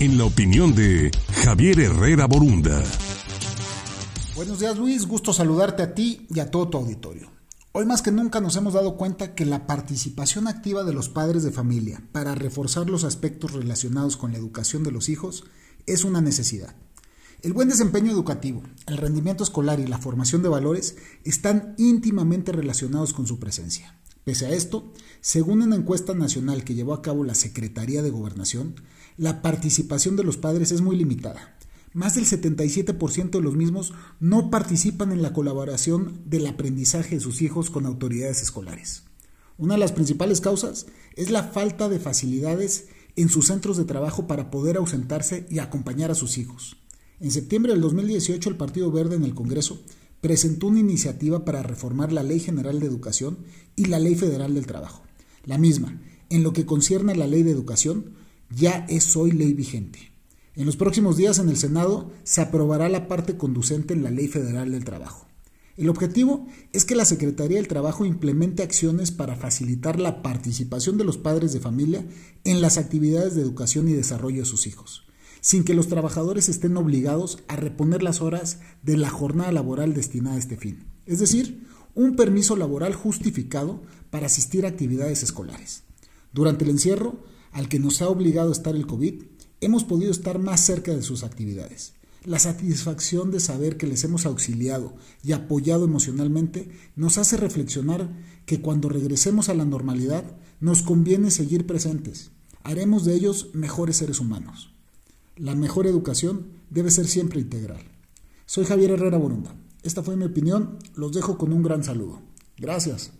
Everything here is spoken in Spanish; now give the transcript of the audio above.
en la opinión de Javier Herrera Borunda. Buenos días Luis, gusto saludarte a ti y a todo tu auditorio. Hoy más que nunca nos hemos dado cuenta que la participación activa de los padres de familia para reforzar los aspectos relacionados con la educación de los hijos es una necesidad. El buen desempeño educativo, el rendimiento escolar y la formación de valores están íntimamente relacionados con su presencia. Pese a esto, según una encuesta nacional que llevó a cabo la Secretaría de Gobernación, la participación de los padres es muy limitada. Más del 77% de los mismos no participan en la colaboración del aprendizaje de sus hijos con autoridades escolares. Una de las principales causas es la falta de facilidades en sus centros de trabajo para poder ausentarse y acompañar a sus hijos. En septiembre del 2018 el Partido Verde en el Congreso presentó una iniciativa para reformar la Ley General de Educación y la Ley Federal del Trabajo. La misma, en lo que concierne a la Ley de Educación, ya es hoy ley vigente. En los próximos días en el Senado se aprobará la parte conducente en la Ley Federal del Trabajo. El objetivo es que la Secretaría del Trabajo implemente acciones para facilitar la participación de los padres de familia en las actividades de educación y desarrollo de sus hijos sin que los trabajadores estén obligados a reponer las horas de la jornada laboral destinada a este fin. Es decir, un permiso laboral justificado para asistir a actividades escolares. Durante el encierro, al que nos ha obligado a estar el COVID, hemos podido estar más cerca de sus actividades. La satisfacción de saber que les hemos auxiliado y apoyado emocionalmente nos hace reflexionar que cuando regresemos a la normalidad nos conviene seguir presentes. Haremos de ellos mejores seres humanos. La mejor educación debe ser siempre integral. Soy Javier Herrera Borunda. Esta fue mi opinión. Los dejo con un gran saludo. Gracias.